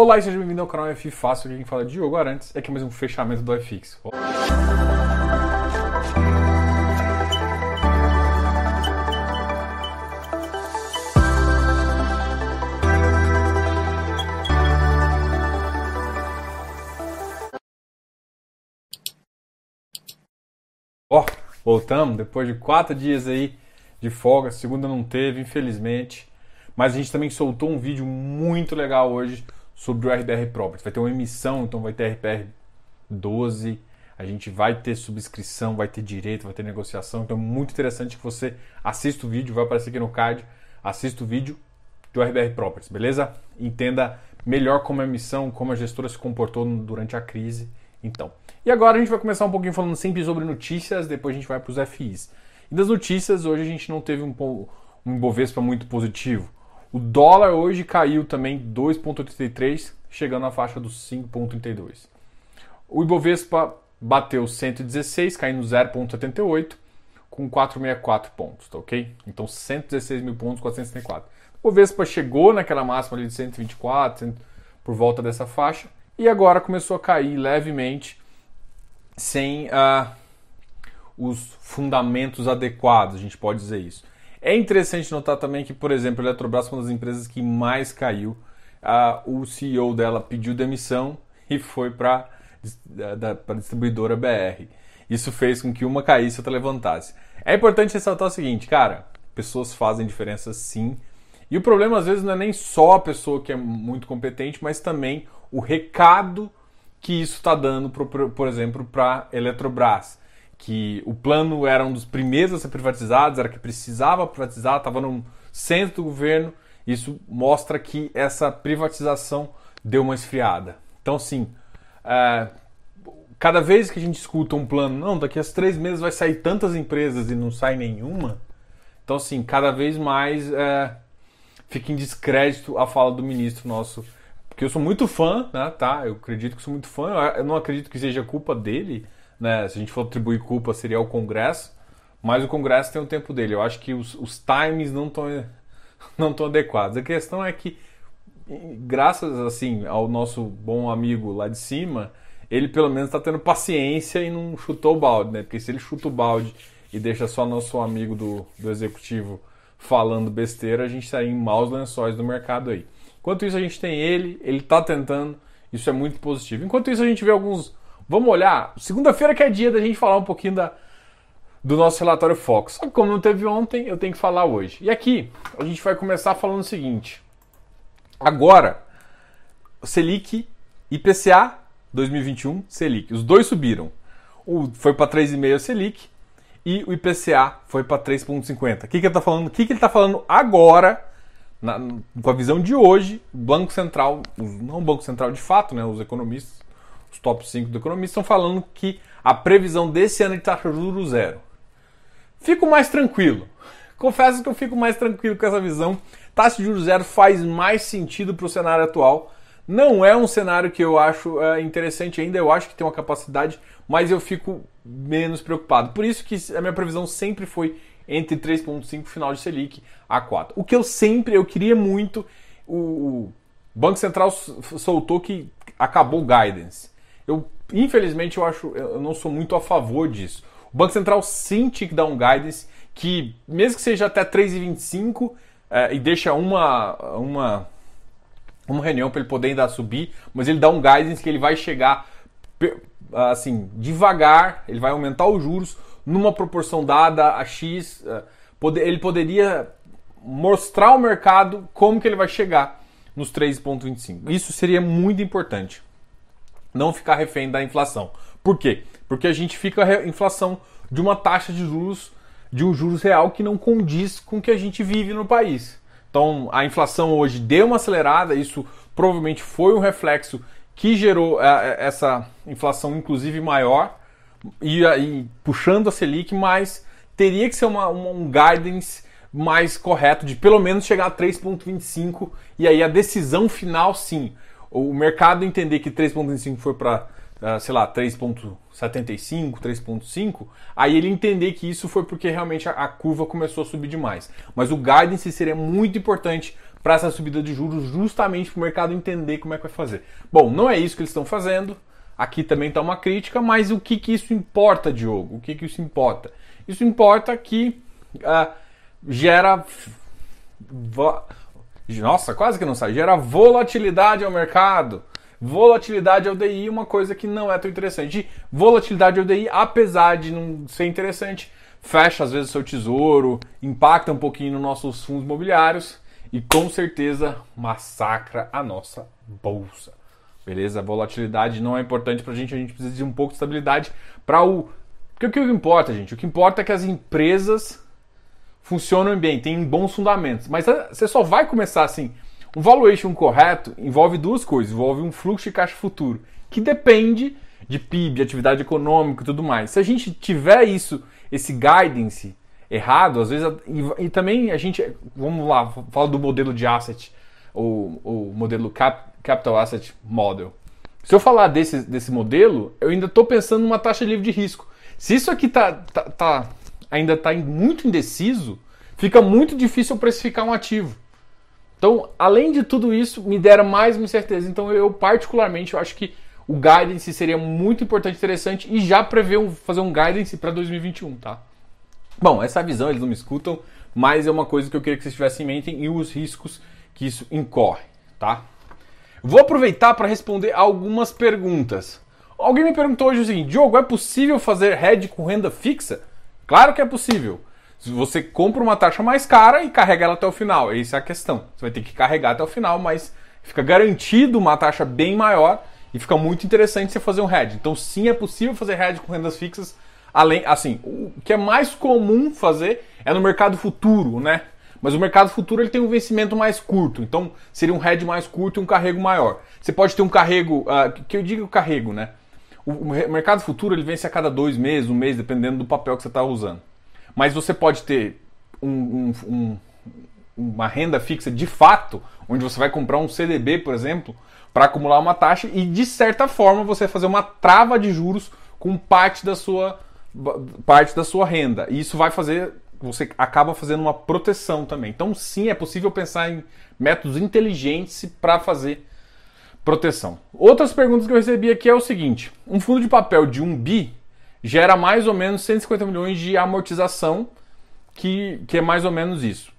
Olá e seja bem-vindo ao canal F Fácil, quem fala é Diogo Arantes, é aqui mais um fechamento do FX. Ó, voltamos depois de quatro dias aí de folga, segunda não teve, infelizmente. Mas a gente também soltou um vídeo muito legal hoje sobre o RBR Properties. Vai ter uma emissão, então vai ter RPR 12, a gente vai ter subscrição, vai ter direito, vai ter negociação. Então é muito interessante que você assista o vídeo, vai aparecer aqui no card, assista o vídeo do RBR Properties, beleza? Entenda melhor como a emissão, como a gestora se comportou durante a crise. Então, e agora a gente vai começar um pouquinho falando sempre sobre notícias, depois a gente vai para os FIs. E das notícias, hoje a gente não teve um, um Ibovespa muito positivo. O dólar hoje caiu também 2,83, chegando à faixa dos 5,32. O Ibovespa bateu 116, caindo 0,78, com 464 pontos, tá ok? Então 116 mil pontos, 464. O Ibovespa chegou naquela máxima ali de 124, por volta dessa faixa, e agora começou a cair levemente, sem uh, os fundamentos adequados, a gente pode dizer isso. É interessante notar também que, por exemplo, a Eletrobras foi uma das empresas que mais caiu. Ah, o CEO dela pediu demissão e foi para a distribuidora BR. Isso fez com que uma caísse e outra levantasse. É importante ressaltar o seguinte, cara, pessoas fazem diferença sim. E o problema às vezes não é nem só a pessoa que é muito competente, mas também o recado que isso está dando, por, por exemplo, para a Eletrobras que o plano era um dos primeiros a ser privatizados, era que precisava privatizar, estava no centro do governo. Isso mostra que essa privatização deu uma esfriada. Então, sim, é, cada vez que a gente escuta um plano, não, daqui a três meses vai sair tantas empresas e não sai nenhuma. Então, assim, cada vez mais é, fica em descrédito a fala do ministro nosso. Porque eu sou muito fã, né, tá? Eu acredito que sou muito fã. Eu não acredito que seja culpa dele né? Se a gente for atribuir culpa, seria o Congresso, mas o Congresso tem o tempo dele. Eu acho que os, os timings não estão não tão adequados. A questão é que, graças assim ao nosso bom amigo lá de cima, ele pelo menos está tendo paciência e não chutou o balde, né? Porque se ele chuta o balde e deixa só nosso amigo do, do executivo falando besteira, a gente estaria em maus lençóis do mercado aí. Enquanto isso, a gente tem ele, ele está tentando, isso é muito positivo. Enquanto isso, a gente vê alguns Vamos olhar. Segunda-feira que é dia da gente falar um pouquinho da, do nosso relatório Fox. Só que como não teve ontem, eu tenho que falar hoje. E aqui a gente vai começar falando o seguinte. Agora, Selic, IPCA 2021, Selic. Os dois subiram. O foi para 3,5 Selic e o IPCA foi para 3,50. O que, que ele está falando? O que, que ele está falando agora, na, com a visão de hoje, Banco Central, não o Banco Central de fato, né, os economistas os top 5 do economista, estão falando que a previsão desse ano de taxa de juros zero. Fico mais tranquilo. Confesso que eu fico mais tranquilo com essa visão. Taxa de juros zero faz mais sentido para o cenário atual. Não é um cenário que eu acho é, interessante ainda, eu acho que tem uma capacidade, mas eu fico menos preocupado. Por isso que a minha previsão sempre foi entre 3,5 final de Selic a 4. O que eu sempre, eu queria muito, o Banco Central soltou que acabou o guidance. Eu, infelizmente, eu acho, eu não sou muito a favor disso. O Banco Central sim tinha que dar um guidance que, mesmo que seja até 3,25 é, e deixa uma, uma, uma reunião para ele poder ainda subir, mas ele dá um guidance que ele vai chegar assim, devagar, ele vai aumentar os juros numa proporção dada a X. É, ele poderia mostrar ao mercado como que ele vai chegar nos 3,25. Isso seria muito importante não ficar refém da inflação. Por quê? Porque a gente fica inflação de uma taxa de juros, de um juros real que não condiz com o que a gente vive no país. Então a inflação hoje deu uma acelerada, isso provavelmente foi um reflexo que gerou é, essa inflação inclusive maior e aí puxando a Selic, mas teria que ser uma, um guidance mais correto de pelo menos chegar a 3,25 e aí a decisão final sim o mercado entender que 3.25 foi para, uh, sei lá, 3.75, 3.5, aí ele entender que isso foi porque realmente a, a, curva começou a subir demais. Mas o guidance seria muito importante para essa subida de juros, justamente para o mercado entender como é que vai fazer. Bom, não é isso que eles estão fazendo. Aqui também está uma crítica, mas o que, que isso importa, Diogo? O que, que isso importa? Isso importa que uh, gera. Nossa, quase que não sai. Gera volatilidade ao mercado. Volatilidade ao DI, uma coisa que não é tão interessante. volatilidade ao DI, apesar de não ser interessante, fecha às vezes o seu tesouro, impacta um pouquinho nos nossos fundos imobiliários e com certeza massacra a nossa bolsa. Beleza? Volatilidade não é importante para a gente, a gente precisa de um pouco de estabilidade para o. Porque o que importa, gente? O que importa é que as empresas funcionam bem, têm bons fundamentos. Mas ah, você só vai começar assim. Um valuation correto envolve duas coisas: envolve um fluxo de caixa futuro, que depende de PIB, de atividade econômica e tudo mais. Se a gente tiver isso, esse guidance errado, às vezes, e, e também a gente, vamos lá, fala do modelo de asset, o, o modelo cap, Capital Asset Model. Se eu falar desse, desse modelo, eu ainda estou pensando numa taxa livre de risco. Se isso aqui tá, tá, tá ainda está muito indeciso, fica muito difícil precificar um ativo. Então, além de tudo isso, me dera mais uma certeza. Então, eu particularmente eu acho que o guidance seria muito importante, interessante e já prevê um, fazer um guidance para 2021, tá? Bom, essa visão eles não me escutam, mas é uma coisa que eu queria que vocês tivessem em mente e os riscos que isso incorre, tá? Vou aproveitar para responder algumas perguntas. Alguém me perguntou hoje o seguinte: Diogo, é possível fazer hedge com renda fixa? Claro que é possível. Você compra uma taxa mais cara e carrega ela até o final, essa é a questão. Você vai ter que carregar até o final, mas fica garantido uma taxa bem maior e fica muito interessante você fazer um hedge. Então, sim, é possível fazer hedge com rendas fixas. Além, assim, o que é mais comum fazer é no mercado futuro, né? Mas o mercado futuro ele tem um vencimento mais curto, então seria um head mais curto e um carrego maior. Você pode ter um carrego, uh, que eu digo carrego, né? O, mercado futuro ele vence a cada dois meses, um mês, dependendo do papel que você está usando. Mas você pode ter um, um, um, uma renda fixa de fato, onde você vai comprar um CDB, por exemplo, para acumular uma taxa e de certa forma você fazer uma trava de juros com parte da sua parte da sua renda. E isso vai fazer você acaba fazendo uma proteção também. Então, sim, é possível pensar em métodos inteligentes para fazer proteção. Outras perguntas que eu recebi aqui é o seguinte: um fundo de papel de 1 bi gera mais ou menos 150 milhões de amortização, que, que é mais ou menos isso.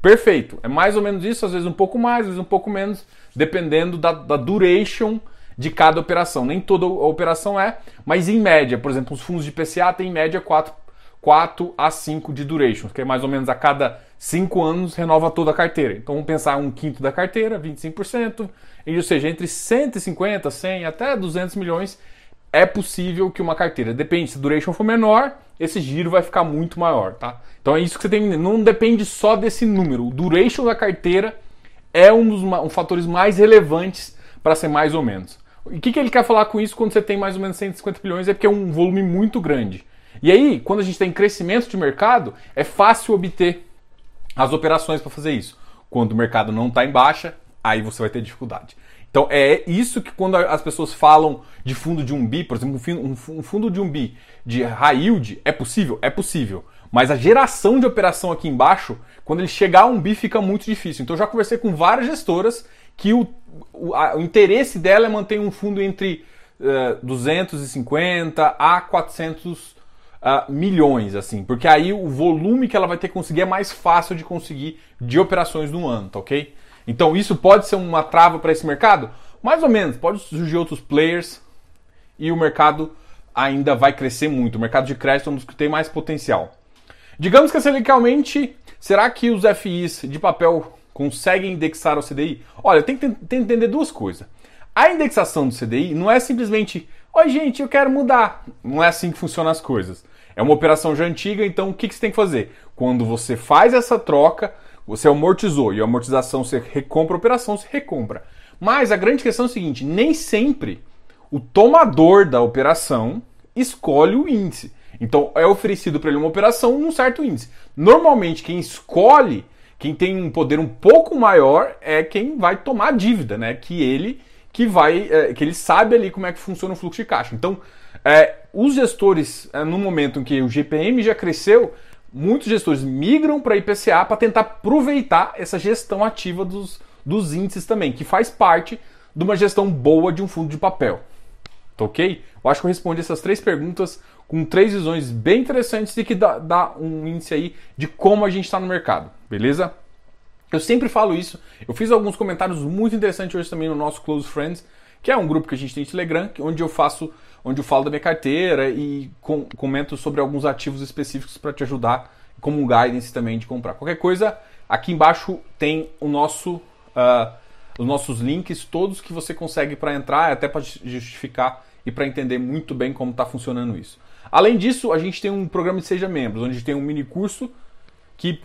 Perfeito, é mais ou menos isso, às vezes um pouco mais, às vezes um pouco menos, dependendo da, da duration de cada operação. Nem toda operação é, mas em média, por exemplo, os fundos de PCA têm em média 4 4 a 5 de duration, que é mais ou menos a cada 5 anos renova toda a carteira. Então vamos pensar um quinto da carteira, 25%, e, ou seja, entre 150, 100 até 200 milhões é possível que uma carteira, depende, se a duration for menor, esse giro vai ficar muito maior, tá? Então é isso que você tem, não depende só desse número. O duration da carteira é um dos um fatores mais relevantes para ser mais ou menos. E o que, que ele quer falar com isso quando você tem mais ou menos 150 milhões? É porque é um volume muito grande. E aí, quando a gente tem crescimento de mercado, é fácil obter as operações para fazer isso. Quando o mercado não está em baixa, aí você vai ter dificuldade. Então é isso que quando as pessoas falam de fundo de um bi, por exemplo, um fundo de um bi de high yield, é possível? É possível. Mas a geração de operação aqui embaixo, quando ele chegar a um bi, fica muito difícil. Então eu já conversei com várias gestoras que o, o, a, o interesse dela é manter um fundo entre uh, eh, 250 a 400 uh, milhões, assim, porque aí o volume que ela vai ter que conseguir é mais fácil de conseguir de operações no ano, tá ok? Então isso pode ser uma trava para esse mercado? Mais ou menos, pode surgir outros players e o mercado ainda vai crescer muito. O mercado de crédito é um dos que tem mais potencial. Digamos que esse será que os FIs de papel conseguem indexar o CDI? Olha, tem que, tem que entender duas coisas. A indexação do CDI não é simplesmente, oi gente, eu quero mudar. Não é assim que funcionam as coisas. É uma operação já antiga, então o que, que você tem que fazer? Quando você faz essa troca, você amortizou e a amortização você recompra a operação, você recompra. Mas a grande questão é o seguinte: nem sempre o tomador da operação escolhe o índice. Então é oferecido para ele uma operação num certo índice. Normalmente quem escolhe, quem tem um poder um pouco maior é quem vai tomar a dívida, né? Que ele que vai, é, que ele sabe ali como é que funciona o fluxo de caixa. Então, é, os gestores, é, no momento em que o GPM já cresceu, muitos gestores migram para IPCA para tentar aproveitar essa gestão ativa dos, dos índices também, que faz parte de uma gestão boa de um fundo de papel. Tá ok? Eu acho que eu respondi essas três perguntas com três visões bem interessantes e que dá, dá um índice aí de como a gente está no mercado, beleza? Eu sempre falo isso. Eu fiz alguns comentários muito interessantes hoje também no nosso Close Friends, que é um grupo que a gente tem no Telegram, onde eu faço, onde eu falo da minha carteira e com, comento sobre alguns ativos específicos para te ajudar como um guidance também de comprar. Qualquer coisa, aqui embaixo tem o nosso, uh, os nossos links todos que você consegue para entrar, até para justificar e para entender muito bem como está funcionando isso. Além disso, a gente tem um programa de Seja Membros, onde tem um mini curso que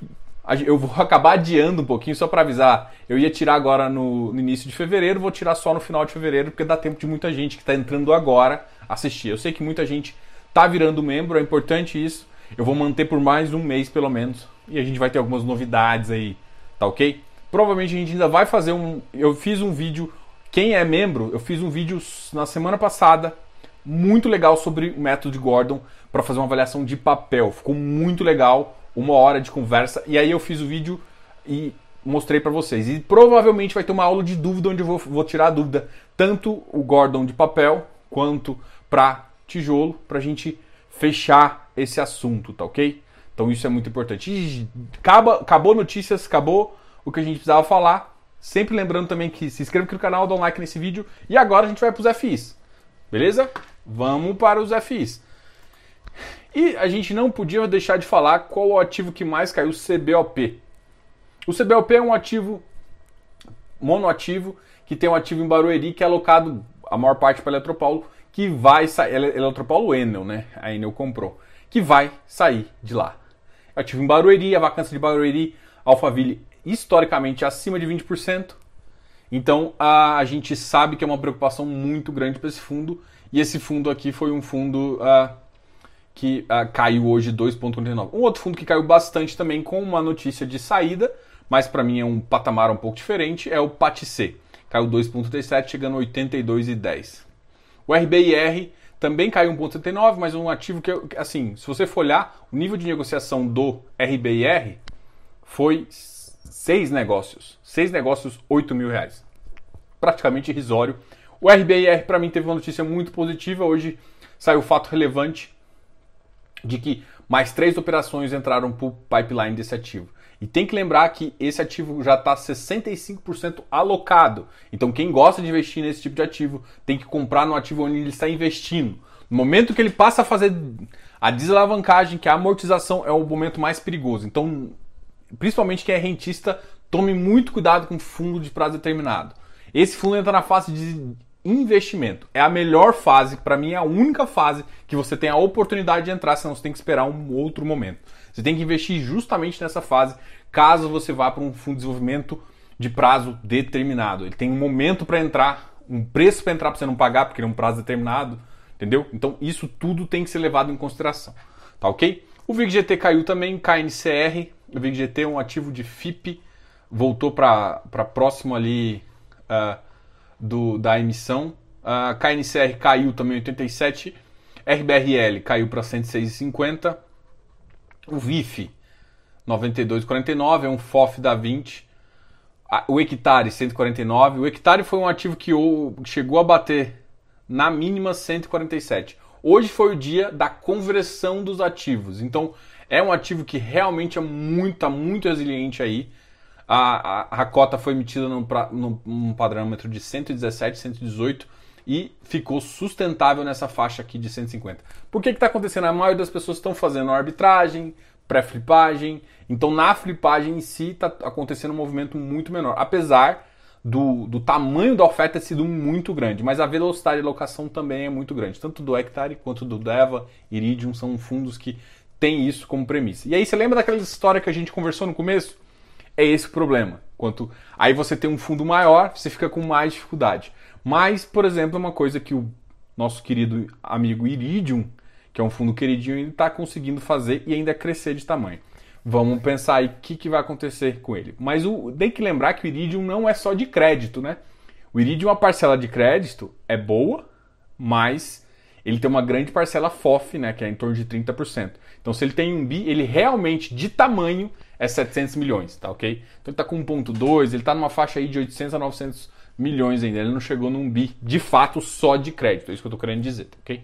eu vou acabar adiando um pouquinho só para avisar. Eu ia tirar agora no, no, início de fevereiro, vou tirar só no final de fevereiro, porque dá tempo de muita gente que está entrando agora assistir. Eu sei que muita gente está virando membro, é importante isso. Eu vou manter por mais um mês pelo menos. E a gente vai ter algumas novidades aí, tá ok? Provavelmente a gente ainda vai fazer um. Eu fiz um vídeo. Quem é membro, eu fiz um vídeo na semana passada, muito legal sobre o método de Gordon para fazer uma avaliação de papel. Ficou muito legal uma hora de conversa. E aí eu fiz o vídeo e mostrei para vocês. E provavelmente vai ter uma aula de dúvida onde eu vou, vou tirar a dúvida tanto o Gordon de papel quanto para tijolo para a gente fechar esse assunto, tá ok? Então isso é muito importante. E acaba, acabou notícias, acabou o que a gente precisava falar. Sempre lembrando também que se inscreva aqui no canal, dá um like nesse vídeo. E agora a gente vai para os FIs. Beleza? Vamos para os FIs. E a gente não podia deixar de falar qual o ativo que mais caiu, o CBOP. O CBOP é um ativo monoativo que tem um ativo em Barueri que é alocado a maior parte para Eletropaulo, que vai sair, Eletropaulo Enel, né? A Enel comprou, que vai sair de lá. Ativo em Barueri, a vacância de Barueri, Alphaville historicamente acima de 20%. Então a, a gente sabe que é uma preocupação muito grande para esse fundo e esse fundo aqui foi um fundo uh, que uh, caiu hoje 2,49. Um outro fundo que caiu bastante também com uma notícia de saída, mas para mim é um patamar um pouco diferente, é o PATC. Caiu 2,37, chegando a 82,10. O RBIR também caiu 1,79, mas um ativo que, assim, se você for olhar, o nível de negociação do RBIR foi seis negócios. Seis negócios, 8 mil reais. Praticamente irrisório. O RBIR, para mim, teve uma notícia muito positiva. Hoje saiu o fato relevante de que mais três operações entraram para o pipeline desse ativo. E tem que lembrar que esse ativo já está 65% alocado. Então, quem gosta de investir nesse tipo de ativo tem que comprar no ativo onde ele está investindo. No momento que ele passa a fazer a desalavancagem, que a amortização é o momento mais perigoso. Então, principalmente quem é rentista, tome muito cuidado com fundo de prazo determinado. Esse fundo entra na fase de investimento. É a melhor fase, para mim é a única fase que você tem a oportunidade de entrar, senão você tem que esperar um outro momento. Você tem que investir justamente nessa fase, caso você vá para um fundo de desenvolvimento de prazo determinado. Ele tem um momento para entrar, um preço para entrar para você não pagar, porque ele é um prazo determinado, entendeu? Então isso tudo tem que ser levado em consideração, tá ok? O VIGGT caiu também, KNCR, o VIGGT é um ativo de FIP, voltou para próximo ali... Uh, do, da emissão. A KNCR caiu também 87, RBRL caiu para 106,50. O VIF 92,49 é um FOF da 20. O hectare 149. O hectare foi um ativo que chegou a bater na mínima 147. Hoje foi o dia da conversão dos ativos. Então é um ativo que realmente é muito, muito resiliente aí. A, a, a cota foi emitida num, num, num padrômetro de 117, 118 e ficou sustentável nessa faixa aqui de 150. Por que está acontecendo? A maioria das pessoas estão fazendo arbitragem, pré-flipagem, então na flipagem em si está acontecendo um movimento muito menor, apesar do, do tamanho da oferta ter sido muito grande, mas a velocidade de alocação também é muito grande, tanto do Hectare quanto do Deva, Iridium são fundos que têm isso como premissa. E aí você lembra daquela história que a gente conversou no começo? É esse o problema. Quanto aí você tem um fundo maior, você fica com mais dificuldade. Mas, por exemplo, é uma coisa que o nosso querido amigo Iridium, que é um fundo queridinho, ele está conseguindo fazer e ainda crescer de tamanho. Vamos pensar aí o que, que vai acontecer com ele. Mas o, tem que lembrar que o Iridium não é só de crédito, né? O Iridium, a parcela de crédito é boa, mas ele tem uma grande parcela FOF, né, que é em torno de 30%. Então, se ele tem um bi, ele realmente, de tamanho, é 700 milhões, tá ok? Então, ele está com 1.2, ele está numa faixa aí de 800 a 900 milhões ainda. Ele não chegou num bi, de fato, só de crédito. É isso que eu estou querendo dizer, tá ok?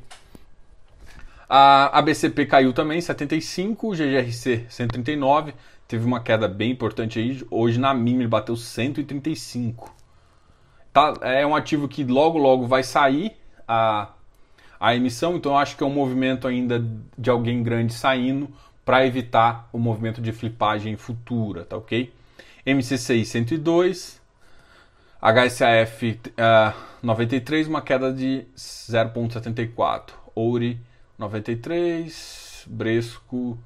A ABCP caiu também, 75, o GGRC 139, teve uma queda bem importante aí. Hoje na MIM ele bateu 135. Tá, é um ativo que logo logo vai sair a, a emissão, então eu acho que é um movimento ainda de alguém grande saindo para evitar o movimento de flipagem futura, tá ok? MCCI 102, HSAF uh, 93, uma queda de 0,74. Ouri 93, Bresco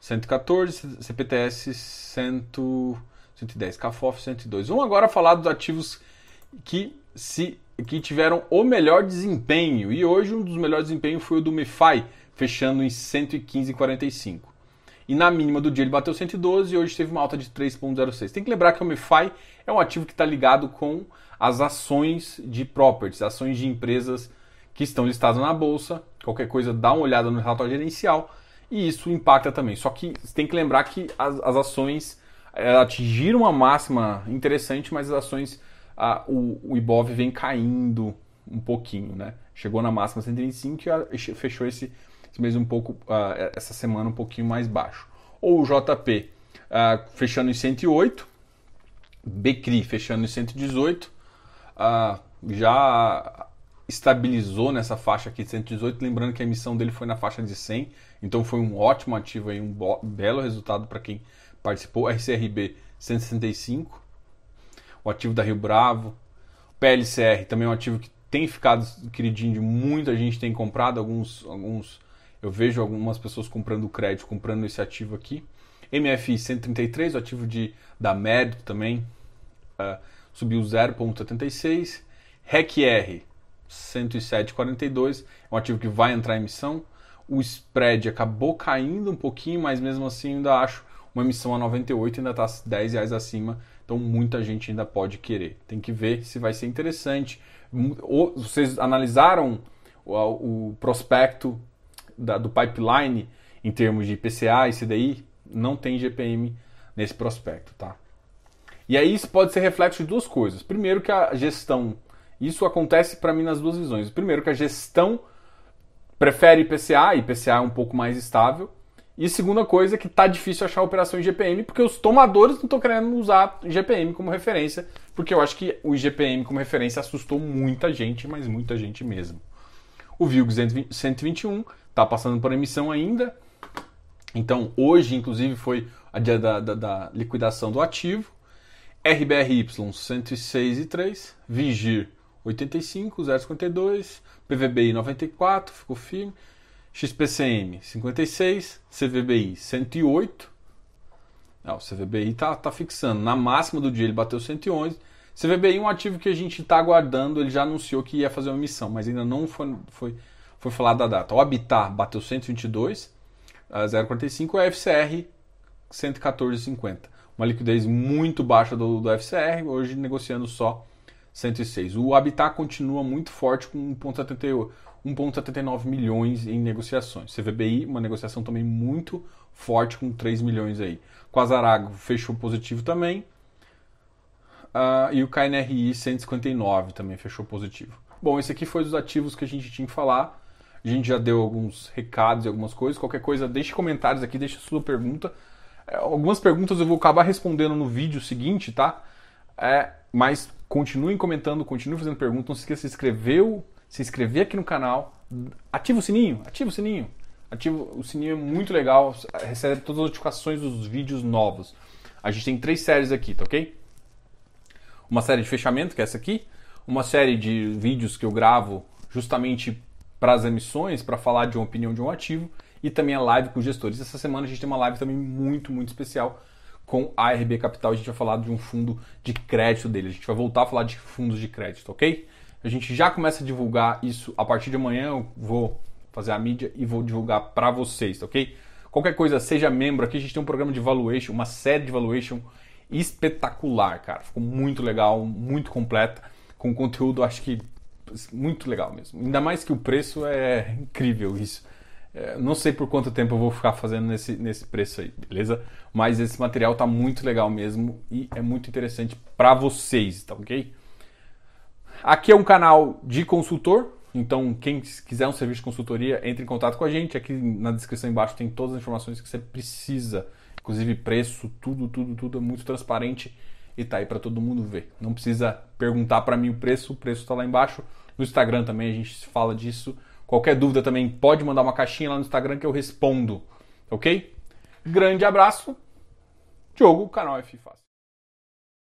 114, CPTS 100, 110, CAFOF 102. Vamos agora falar dos ativos que se que tiveram o melhor desempenho. E hoje um dos melhores desempenhos foi o do MeFi, fechando em 115,45. E na mínima do dia ele bateu 112 e hoje teve uma alta de 3,06. Tem que lembrar que o MeFi é um ativo que está ligado com as ações de properties, ações de empresas que estão listadas na bolsa. Qualquer coisa, dá uma olhada no relatório gerencial e isso impacta também. Só que tem que lembrar que as, as ações é, atingiram uma máxima interessante, mas as ações a, o, o Ibov vem caindo um pouquinho, né? Chegou na máxima 125 e fechou esse, esse mês um pouco, uh, essa semana um pouquinho mais baixo. Ou o JP uh, fechando em 108, Becri fechando em 118, uh, ah, já estabilizou nessa faixa aqui de 118, lembrando que a emissão dele foi na faixa de 100, então foi um ótimo ativo aí, um belo resultado para quem participou. RCRB 165, o ativo da Rio Bravo. PLCR também é um ativo que tem ficado queridinho de muita gente tem comprado, alguns, alguns eu vejo algumas pessoas comprando crédito, comprando esse ativo aqui. MFI 133, o ativo de, da Mérito também, uh, subiu 0,76. RECR 107,42, é um ativo que vai entrar em emissão. O spread acabou caindo um pouquinho, mas mesmo assim ainda acho uma emissão a 98 ainda está 10 reais acima então muita gente ainda pode querer. Tem que ver se vai ser interessante. Vocês analisaram o prospecto da, do pipeline em termos de PCA e CDI? Não tem GPM nesse prospecto, tá? E aí isso pode ser reflexo de duas coisas. Primeiro que a gestão, isso acontece para mim nas duas visões. Primeiro que a gestão prefere IPCA, IPCA é um pouco mais estável, e segunda coisa que tá difícil achar operação em GPM, porque os tomadores não estão querendo usar GPM como referência, porque eu acho que o GPM como referência assustou muita gente, mas muita gente mesmo. O VILG 121 está passando por emissão ainda, então hoje inclusive foi a dia da, da, da liquidação do ativo. RBRY 106,3, Vigir 85, 052, PVBI 94, ficou firme. XPCM 56, CVBI 108. Ah, o CVBI está tá fixando. Na máxima do dia ele bateu 111. CVBI é um ativo que a gente está aguardando. Ele já anunciou que ia fazer uma emissão, mas ainda não foi, foi, foi falado da data. O Habitat bateu 122, a 0,45. A FCR 114,50. Uma liquidez muito baixa do, do FCR, hoje negociando só 106. O Habitat continua muito forte com 1,78 1,79 milhões em negociações. CVBI, uma negociação também muito forte com 3 milhões aí. Quasarago fechou positivo também. Uh, e o KNRI 159 também fechou positivo. Bom, esse aqui foi os ativos que a gente tinha que falar. A gente já deu alguns recados e algumas coisas. Qualquer coisa, deixe comentários aqui, deixe sua pergunta. É, algumas perguntas eu vou acabar respondendo no vídeo seguinte, tá? É, mas continuem comentando, continuem fazendo perguntas. Não se esqueça de se inscrever se inscrever aqui no canal, ativa o sininho, ativa o sininho. Ativa o sininho é muito legal, recebe todas as notificações dos vídeos novos. A gente tem três séries aqui, tá ok? Uma série de fechamento, que é essa aqui, uma série de vídeos que eu gravo justamente para as emissões, para falar de uma opinião de um ativo, e também a live com gestores. Essa semana a gente tem uma live também muito, muito especial com a ARB Capital. A gente vai falar de um fundo de crédito dele. A gente vai voltar a falar de fundos de crédito, ok? A gente já começa a divulgar isso a partir de amanhã. Eu vou fazer a mídia e vou divulgar para vocês, tá ok? Qualquer coisa, seja membro. Aqui a gente tem um programa de valuation, uma série de valuation espetacular, cara. Ficou muito legal, muito completa, com conteúdo, acho que muito legal mesmo. Ainda mais que o preço é incrível isso. É, não sei por quanto tempo eu vou ficar fazendo nesse, nesse preço aí, beleza? Mas esse material tá muito legal mesmo e é muito interessante para vocês, tá ok? Aqui é um canal de consultor, então quem quiser um serviço de consultoria, entre em contato com a gente. Aqui na descrição embaixo tem todas as informações que você precisa, inclusive preço, tudo, tudo, tudo é muito transparente e tá aí para todo mundo ver. Não precisa perguntar para mim o preço, o preço está lá embaixo. No Instagram também a gente fala disso. Qualquer dúvida também pode mandar uma caixinha lá no Instagram que eu respondo, ok? Grande abraço. Diogo, canal F.